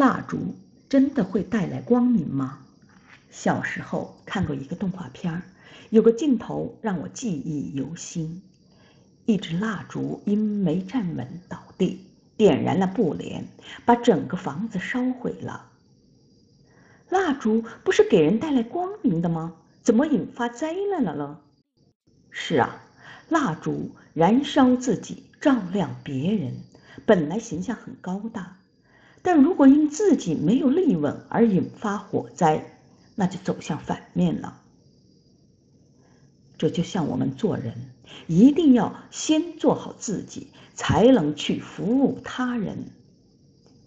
蜡烛真的会带来光明吗？小时候看过一个动画片儿，有个镜头让我记忆犹新：一支蜡烛因没站稳倒地，点燃了布帘，把整个房子烧毁了。蜡烛不是给人带来光明的吗？怎么引发灾难了呢？是啊，蜡烛燃烧自己，照亮别人，本来形象很高大。但如果因自己没有立稳而引发火灾，那就走向反面了。这就像我们做人，一定要先做好自己，才能去服务他人。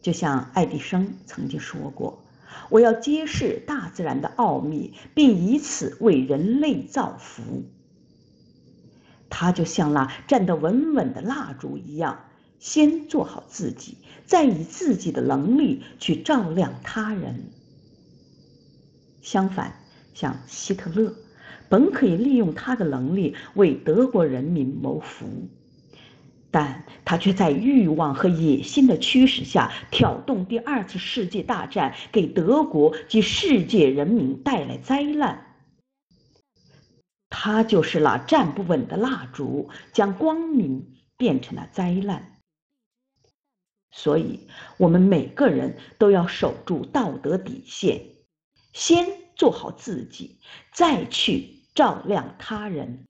就像爱迪生曾经说过：“我要揭示大自然的奥秘，并以此为人类造福。”他就像那站得稳稳的蜡烛一样。先做好自己，再以自己的能力去照亮他人。相反，像希特勒，本可以利用他的能力为德国人民谋福，但他却在欲望和野心的驱使下，挑动第二次世界大战，给德国及世界人民带来灾难。他就是那站不稳的蜡烛，将光明变成了灾难。所以，我们每个人都要守住道德底线，先做好自己，再去照亮他人。